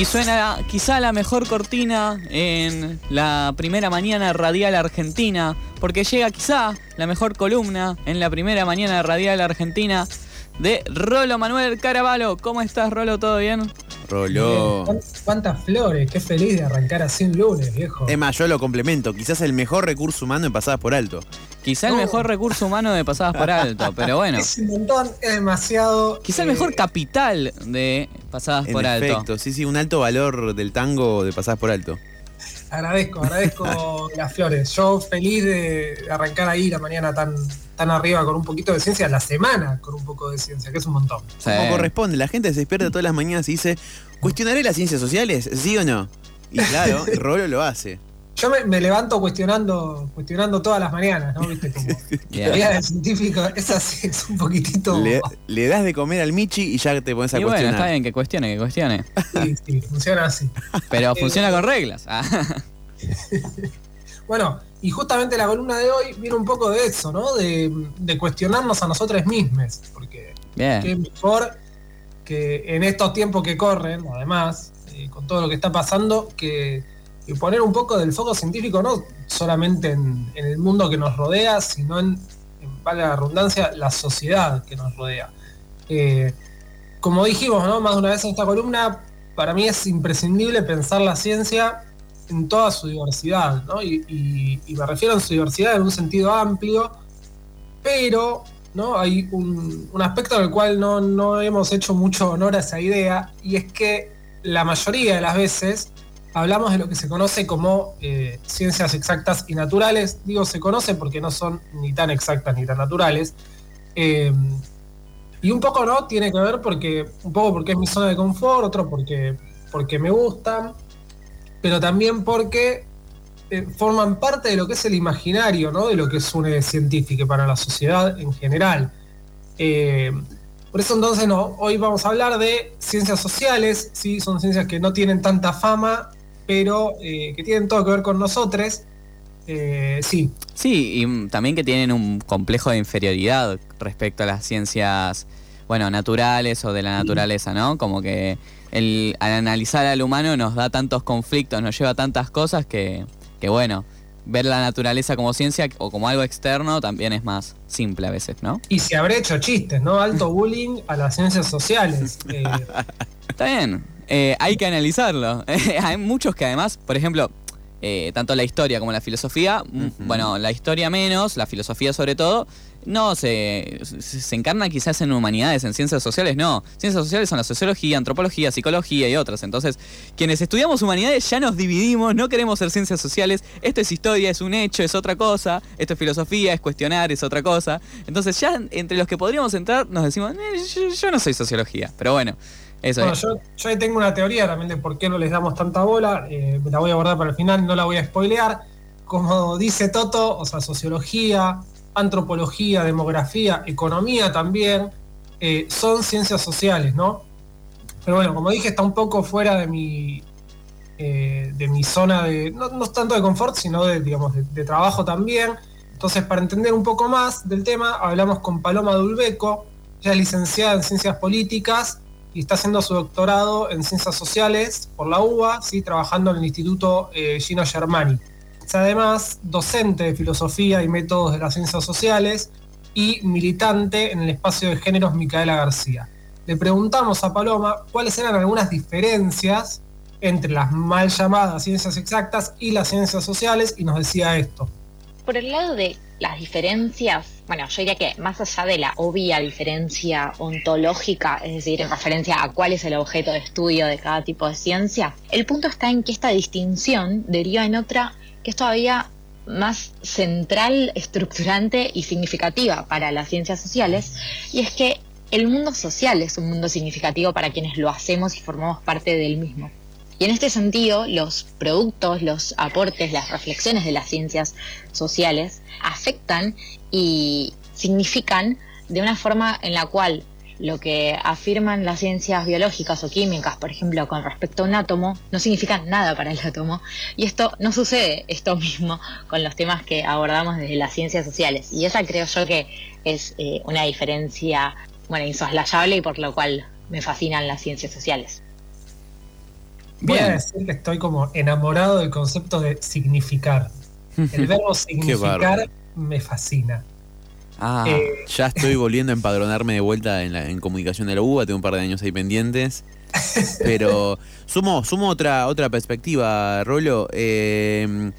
Y suena quizá la mejor cortina en la primera mañana radial argentina, porque llega quizá la mejor columna en la primera mañana radial argentina de Rolo Manuel Caravalo. ¿Cómo estás, Rolo? ¿Todo bien? Rolo. ¿Cuántas flores? Qué feliz de arrancar así un lunes, viejo. Es más, yo lo complemento. Quizás el mejor recurso humano en pasadas por alto. Quizá el mejor recurso humano de pasadas por alto, pero bueno. Es un montón, es demasiado. Quizá el mejor capital de pasadas En por alto. efecto, sí, sí, un alto valor del tango de pasadas por alto. Agradezco, agradezco las flores. Yo feliz de arrancar ahí la mañana tan, tan arriba con un poquito de ciencia, la semana con un poco de ciencia, que es un montón. Sí. Como corresponde, la gente se despierta todas las mañanas y dice, ¿cuestionaré las ciencias sociales? ¿Sí o no? Y claro, Rolo lo hace. Yo me, me levanto cuestionando, cuestionando todas las mañanas, ¿no? Viste, como teoría del científico, es así, es un poquitito. Le, le das de comer al Michi y ya te pones a Y bueno, cuestionar. está bien que cuestione, que cuestione. Sí, sí, funciona así. Pero Eh, funciona con reglas. Ah. Bueno, y justamente la columna de hoy viene un poco de eso, ¿no? De, de cuestionarnos a nosotros mismos, porque qué Bien. mejor que en estos tiempos que corren, además, eh, con todo lo que está pasando, que, que poner un poco del foco científico no solamente en, el mundo que nos rodea, sino en, en valga la redundancia, la sociedad que nos rodea. Eh, como dijimos, ¿no? Más de una vez en esta columna, para mí es imprescindible pensar la ciencia en toda su diversidad, ¿no? Y, y- y me refiero en su diversidad en un sentido amplio, pero ¿no? hay un, un aspecto en el cual no, no hemos hecho mucho honor a esa idea, y es que la mayoría de las veces hablamos de lo que se conoce como eh, ciencias exactas y naturales. Digo se conoce porque no son ni tan exactas ni tan naturales. Eh, y un poco no tiene que ver porque, un poco porque es mi zona de confort, otro porque, porque me gustan, pero también porque eh, forman parte de lo que es el imaginario, ¿no? De lo que es una científica para la sociedad en general. Por eso entonces no, hoy vamos a hablar de ciencias sociales, sí, son ciencias que no tienen tanta fama, pero eh, que tienen todo que ver con nosotros. Eh, sí, Sí, y mm, también que tienen un complejo de inferioridad respecto a las ciencias, bueno, naturales o de la naturaleza, ¿no? Como que el, al analizar al humano nos da tantos conflictos, nos lleva a tantas cosas que, que, bueno, ver la naturaleza como ciencia o como algo externo también es más simple a veces, ¿no? y se habré hecho chistes, ¿no? Alto bullying a las ciencias sociales. Eh, Está bien, eh, hay que analizarlo. hay muchos que además, por ejemplo, eh, tanto la historia como la filosofía, mm, bueno, la historia menos, la filosofía sobre todo, no se, se, se encarna quizás en humanidades, en ciencias sociales, no. Ciencias sociales son la sociología, antropología, psicología y otras. Entonces, quienes estudiamos humanidades ya nos dividimos, no queremos ser ciencias sociales. Esto es historia, es un hecho, es otra cosa. Esto es filosofía, es cuestionar, es otra cosa. Entonces, ya entre los que podríamos entrar, nos decimos, "Eh, yo, yo no soy sociología. Pero bueno, eso Bueno, es. yo, yo ahí tengo una teoría también de por qué no les damos tanta bola, eh, la voy a abordar para el final, no la voy a spoilear. Como dice Toto, o sea, sociología, antropología, demografía, economía también, eh, son ciencias sociales, ¿no? Pero bueno, como dije, está un poco fuera de mi, eh, de mi zona de, no, no tanto de confort, sino de, digamos, de, de trabajo también. Entonces, para entender un poco más del tema, hablamos con Paloma Dulbeco, ella es licenciada en Ciencias Políticas y está haciendo su doctorado en Ciencias Sociales por la UBA, ¿sí? trabajando en el Instituto eh, Gino Germani. Es además docente de Filosofía y Métodos de las Ciencias Sociales y militante en el espacio de géneros Micaela García. Le preguntamos a Paloma cuáles eran algunas diferencias entre las mal llamadas ciencias exactas y las ciencias sociales y nos decía esto. Por el lado de las diferencias, bueno, yo diría que más allá de la obvia diferencia ontológica, es decir, en referencia a cuál es el objeto de estudio de cada tipo de ciencia, el punto está en que esta distinción deriva en otra que es todavía más central, estructurante y significativa para las ciencias sociales, y es que el mundo social es un mundo significativo para quienes lo hacemos y formamos parte del mismo. Y en este sentido, los productos, los aportes, las reflexiones de las ciencias sociales afectan y significan de una forma en la cual lo que afirman las ciencias biológicas o químicas, por ejemplo, con respecto a un átomo, no significa nada para el átomo. Y esto no sucede esto mismo con los temas que abordamos desde las ciencias sociales. Y esa creo yo que es eh, una diferencia, bueno, insoslayable y por lo cual me fascinan las ciencias sociales. Voy a decir que estoy como enamorado del concepto de significar. El verbo significar me fascina. Ah, Eh, Ya estoy volviendo a empadronarme de vuelta en, la, en comunicación de la UBA, tengo un par de años ahí pendientes. Pero sumo, sumo otra, otra perspectiva, Rolo. Eh,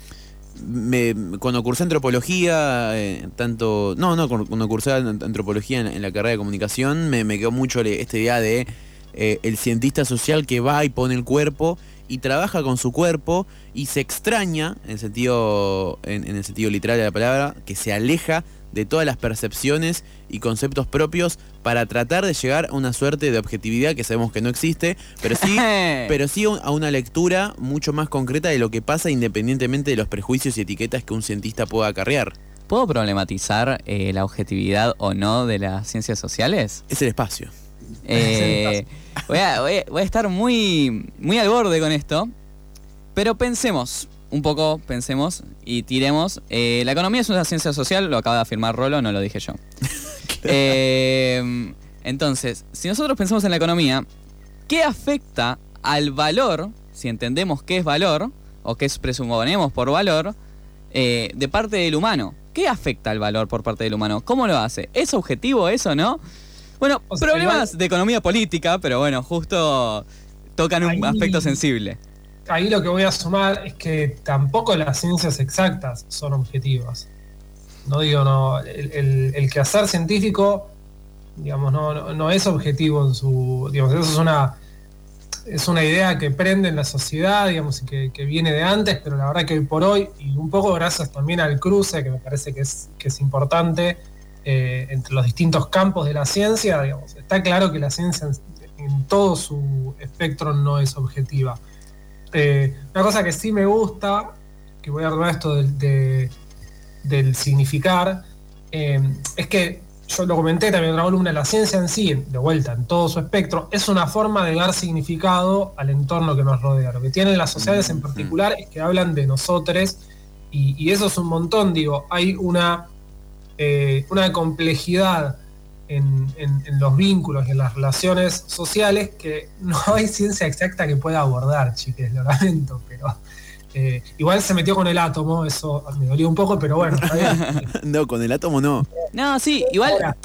me- cuando cursé antropología, eh, tanto. No, no, cu- cuando cursé ant- antropología en, en la carrera de comunicación, me, me quedó mucho esta idea de eh, el cientista social que va y pone el cuerpo y trabaja con su cuerpo y se extraña, en el sentido, en, en el sentido literal de la palabra, que se aleja de todas las percepciones y conceptos propios para tratar de llegar a una suerte de objetividad que sabemos que no existe, pero sí, pero sí a una lectura mucho más concreta de lo que pasa independientemente de los prejuicios y etiquetas que un cientista pueda acarrear. ¿Puedo problematizar eh, la objetividad o no de las ciencias sociales? Es el espacio. Eh, voy, a, voy estar muy, muy al borde con esto, pero pensemos, un poco pensemos y tiremos. Eh, la economía es una ciencia social, lo acaba de afirmar Rolo, no lo dije yo. Eh, entonces, si nosotros pensamos en la economía, ¿qué afecta al valor, si entendemos qué es valor, o qué es- presuponemos por valor, eh, de parte del humano? ¿Qué afecta al valor por parte del humano? ¿Cómo lo hace? ¿Es objetivo eso, no? Bueno, O sea, problemas igual- de economía política, pero bueno, justo tocan un aspecto sensible. Ahí lo que voy a sumar es que tampoco las ciencias exactas son objetivas. No digo, no, el, el- el quehacer científico, digamos, no, no, no es objetivo en su. Digamos, eso es una. Es una idea que prende en la sociedad, digamos, y que, que viene de antes, pero la verdad que hoy por hoy, y un poco gracias también al cruce, que me parece que es, que es importante, eh, entre los distintos campos de la ciencia, digamos, está claro que la ciencia en, en todo su espectro no es objetiva. Eh, una cosa que sí me gusta, que voy a hablar esto del, de- del significar, eh, es que yo lo comenté también en otra columna, la ciencia en sí, de vuelta, en todo su espectro, es una forma de dar significado al entorno que nos rodea. Lo que tienen las sociedades en particular es que hablan de nosotros y, y eso es un montón, digo, hay una, eh, una complejidad en, en- en los vínculos y en las relaciones sociales que no hay ciencia exacta que pueda abordar, chiques, lo lamento, pero eh, igual se metió con el átomo, eso me dolió un poco, pero bueno, está bien. No, con el átomo no. No, sí, igual. Ahora,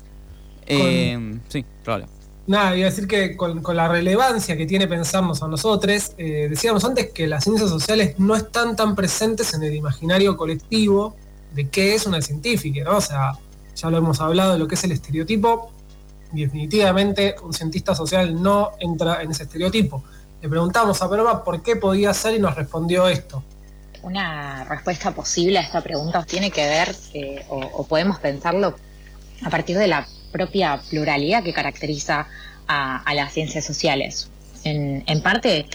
eh, sí, Rolo. Nada, iba a decir que con, con la relevancia que tiene pensarnos a nosotros, eh, decíamos antes que las ciencias sociales no están tan presentes en el imaginario colectivo de qué es una científica, ¿no? O sea, ya lo hemos hablado de lo que es el estereotipo, y definitivamente un cientista social no entra en ese estereotipo. Le preguntamos a Peroma por qué podía ser y nos respondió esto. Una respuesta posible a esta pregunta tiene que ver, eh, o, podemos pensarlo a partir de la propia pluralidad que caracteriza a, las ciencias sociales. En parte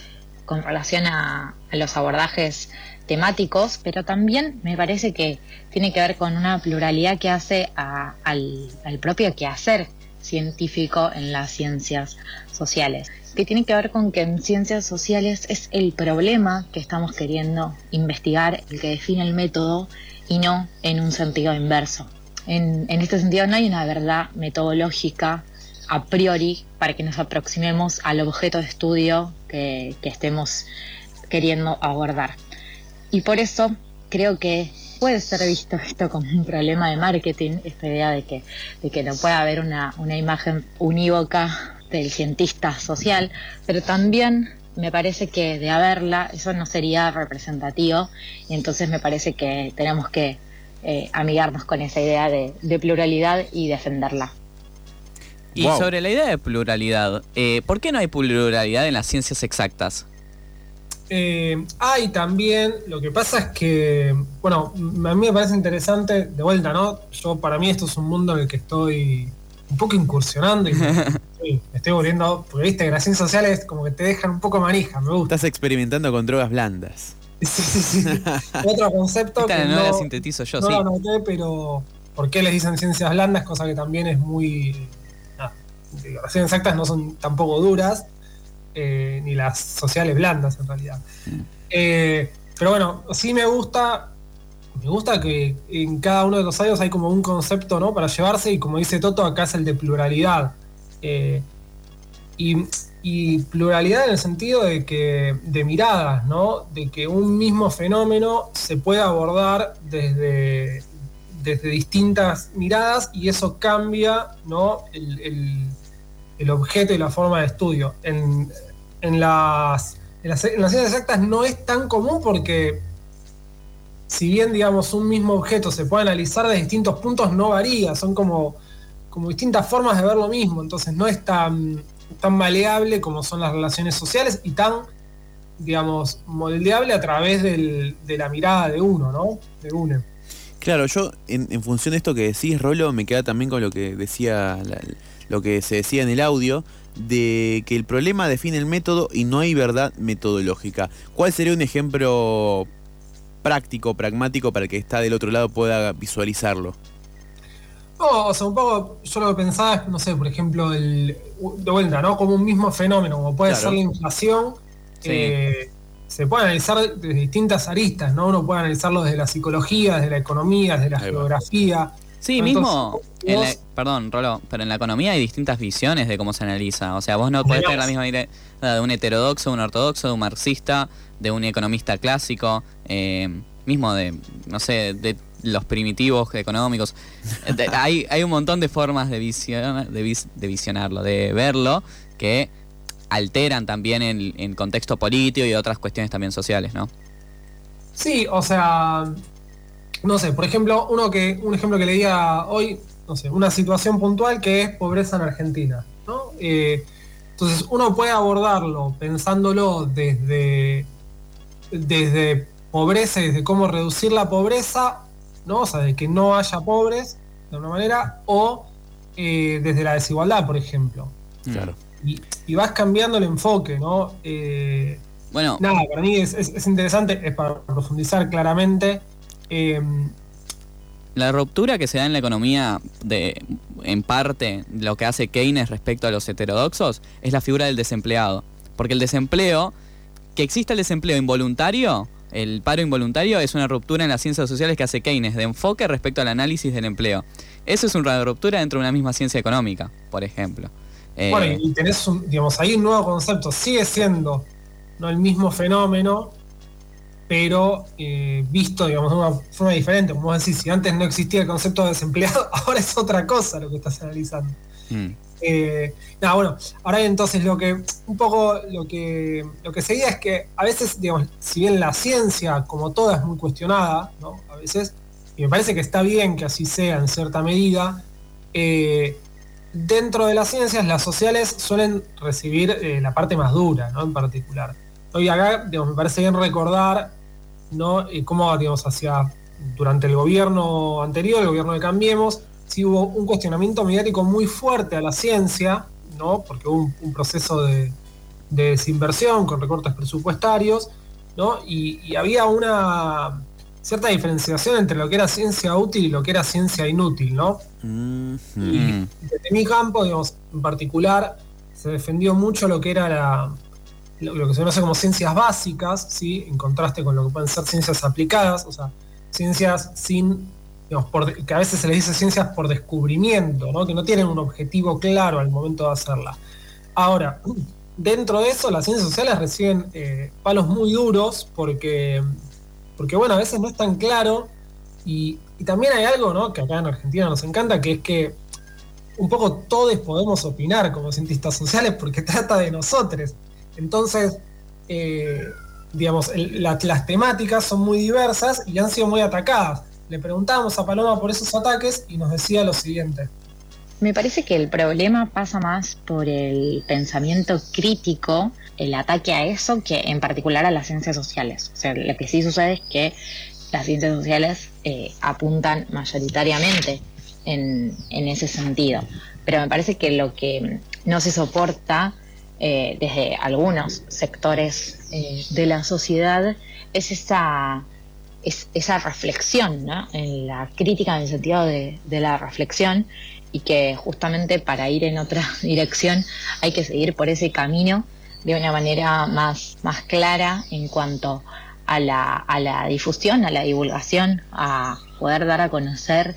con relación a, los abordajes temáticos, pero también me parece que tiene que ver con una pluralidad que hace al, al propio quehacer científico en las ciencias sociales, que tiene que ver con que en ciencias sociales es el problema que estamos queriendo investigar el que define el método y no en un sentido inverso. En, en este sentido no hay una verdad metodológica a priori para que nos aproximemos al objeto de estudio que, que estemos queriendo abordar. Y por eso creo que puede ser visto esto como un problema de marketing, esta idea de que, de que no puede haber una, una imagen unívoca del cientista social, pero también me parece que de haberla eso no sería representativo y entonces me parece que tenemos que eh, amigarnos con esa idea de, de pluralidad y defenderla. Y Wow. sobre la idea de pluralidad, eh, ¿por qué no hay pluralidad en las ciencias exactas? Eh, hay también, lo que pasa es que, bueno, a mí me parece interesante, de vuelta, ¿no? Yo, para mí esto es un mundo en el que estoy un poco incursionando y me, sí, me estoy volviendo, porque viste que las ciencias sociales como que te dejan un poco manija, me gusta. Estás experimentando con drogas blandas. Sí, sí, sí. Otro concepto Esta que no, la no, sintetizo yo, no sí. lo anoté, pero ¿por qué les dicen ciencias blandas? Cosa que también es muy... las ciencias exactas no son tampoco duras, eh, ni las sociales blandas en realidad. Eh, pero bueno, sí me gusta, me gusta que en cada uno de los años hay como un concepto ¿no? para llevarse y como dice Toto, acá es el de pluralidad. Eh, y, y pluralidad en el sentido de que de miradas, ¿no? De que un mismo fenómeno se puede abordar desde, desde distintas miradas y eso cambia, ¿no? El, el- el objeto y la forma de estudio. En, en las, en, las, en las ciencias exactas no es tan común porque si bien, digamos, un mismo objeto se puede analizar de distintos puntos, no varía, son como, como distintas formas de ver lo mismo, entonces no es tan, tan maleable como son las relaciones sociales y tan, digamos, moldeable a través del- de la mirada de uno, ¿no? De uno. Claro, yo en, función de esto que decís, Rolo, me queda también con lo que decía lo que se decía en el audio, de que el problema define el método y no hay verdad metodológica. ¿Cuál sería un ejemplo práctico, pragmático, para que está del otro lado pueda visualizarlo? No, o sea, un poco yo lo que pensaba es, no sé, por ejemplo, el, de vuelta, ¿no? Como un mismo fenómeno, como puede Claro. ser la inflación, Sí. eh, se puede analizar desde distintas aristas, ¿no? Uno puede analizarlo desde la psicología, desde la economía, desde la Ahí va. Sí, Entonces, mismo. en la- vos- perdón, Rolo, pero en la economía hay distintas visiones de cómo se analiza. O sea, vos no podés tener la misma idea de un heterodoxo, de un ortodoxo, de un marxista, de un economista clásico, eh, mismo de, no sé, de los primitivos económicos. Eh, de- hay, hay un montón de formas de, visiona- de, vis- de visionarlo, de verlo, que alteran también en, en contexto político y otras cuestiones también sociales, ¿no? Sí, o sea, no sé, por ejemplo, uno que, un ejemplo que leía hoy, no sé, una situación puntual que es pobreza en Argentina, ¿no? Eh, entonces uno puede abordarlo pensándolo desde, desde pobreza y desde cómo reducir la pobreza, ¿no? O sea, de que no haya pobres, de alguna manera, o eh, desde la desigualdad, por ejemplo. Claro. Y, y vas cambiando el enfoque, ¿no? Eh, Bueno, Nada, para mí es, es- es interesante, es para profundizar claramente. Eh, La ruptura que se da en la economía, de, en parte, lo que hace Keynes respecto a los heterodoxos, es la figura del desempleado. Porque el desempleo, que exista el desempleo involuntario, el paro involuntario, es una ruptura en las ciencias sociales que hace Keynes de enfoque respecto al análisis del empleo. Eso es una ruptura dentro de una misma ciencia económica, por ejemplo. Eh, Bueno, y tenés un, digamos, ahí un nuevo concepto, sigue siendo no el mismo fenómeno, pero eh, visto, digamos, de una forma diferente. Como decís, si antes no existía el concepto de desempleado, ahora es otra cosa lo que estás analizando. mm, Eh, nada, bueno, ahora entonces lo que un poco lo que lo que seguía es que a veces, digamos, si bien la ciencia, como toda, es muy cuestionada, ¿no? A veces, y me parece que está bien que así sea en cierta medida, eh, dentro de las ciencias, las sociales suelen recibir eh, la parte más dura, ¿no? En particular. Hoy acá, digamos, me parece bien recordar, ¿no? Cómo, digamos, hacia durante el gobierno anterior, el gobierno de Cambiemos, sí hubo un cuestionamiento mediático muy fuerte a la ciencia, ¿no? Porque hubo un, un proceso de, de desinversión con recortes presupuestarios, ¿no? Y, y había una cierta diferenciación entre lo que era ciencia útil y lo que era ciencia inútil, ¿no? Mm, Y desde mi campo, digamos, en particular, se defendió mucho lo que era la, lo, que se conoce como ciencias básicas, ¿sí? en contraste con lo que pueden ser ciencias aplicadas, o sea, ciencias sin, que a veces se les dice ciencias por descubrimiento, ¿no? que no tienen un objetivo claro al momento de hacerla. Ahora, dentro de eso, las ciencias sociales reciben eh, palos muy duros porque, porque, bueno, a veces no es tan claro y, y también hay algo, ¿no? Que acá en Argentina nos encanta, que es que un poco todos podemos opinar como cientistas sociales porque trata de nosotros. Entonces, eh, digamos, las temáticas son muy diversas y han sido muy atacadas. Le preguntábamos a Paloma por esos ataques y nos decía lo siguiente. Me parece que el problema pasa más por el pensamiento crítico, el ataque a eso, que en particular a las ciencias sociales. O sea, lo que sí sucede es que las ciencias sociales eh, apuntan mayoritariamente en, en ese sentido. Pero me parece que lo que no se soporta eh, desde algunos sectores eh, de la sociedad es esa, es, esa reflexión, ¿no? en la crítica en el sentido de, de la reflexión y que justamente para ir en otra dirección hay que seguir por ese camino de una manera más, más clara en cuanto a la, a la difusión, a la divulgación, a poder dar a conocer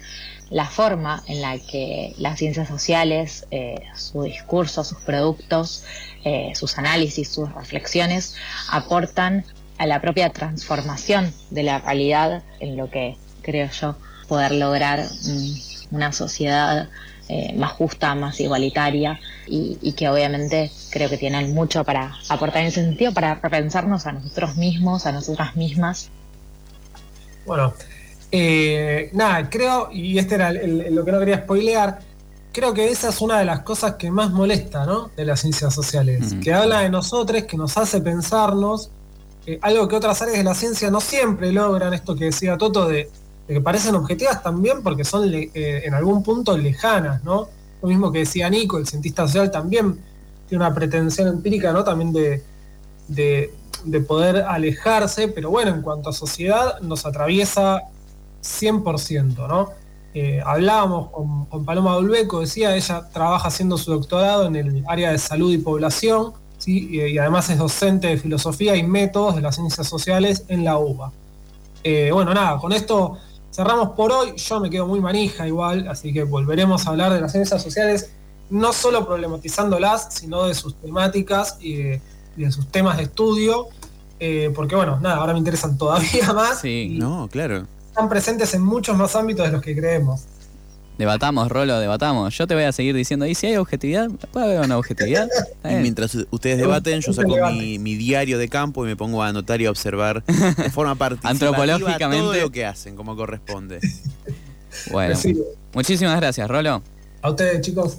la forma en la que las ciencias sociales, eh, su discurso, sus productos, eh, sus análisis, sus reflexiones aportan a la propia transformación de la realidad en lo que creo yo poder lograr mm, una sociedad eh, más justa, más igualitaria y, y que obviamente creo que tienen mucho para aportar en ese sentido, para repensarnos a nosotros mismos, a nosotras mismas. Bueno, eh, nada, creo, y este era el- el- lo que no quería spoilear, creo que esa es una de las cosas que más molesta, ¿no? De las ciencias sociales, que habla de nosotros, que nos hace pensarnos, eh, algo que otras áreas de la ciencia no siempre logran, esto que decía Toto, de, de que parecen objetivas también porque son eh, en algún punto lejanas, ¿no? Lo mismo que decía Nico, el cientista social también tiene una pretensión empírica, ¿no? También de, de, de poder alejarse, pero bueno, en cuanto a sociedad nos atraviesa 100%, ¿no? Eh, hablábamos con, con Paloma Bulbeco, decía, ella trabaja haciendo su doctorado en el área de salud y población, ¿sí? y, y además es docente de filosofía y métodos de las ciencias sociales en la UBA. Eh, bueno, nada, con esto cerramos por hoy, yo me quedo muy manija igual, así que volveremos a hablar de las ciencias sociales, no solo problematizándolas, sino de sus temáticas y de, y de sus temas de estudio, eh, porque bueno, nada, ahora me interesan todavía más Sí, y No, claro. Están presentes en muchos más ámbitos de los que creemos. Debatamos, Rolo, debatamos. Yo te voy a seguir diciendo, ¿y si hay objetividad? ¿Puede haber una objetividad? Y mientras ustedes debaten, yo saco mi, mi diario de campo y me pongo a anotar y a observar de forma participativa Antropológicamente. todo lo que hacen, como corresponde. Bueno, Sí, muchísimas gracias, Rolo. a ustedes chicos.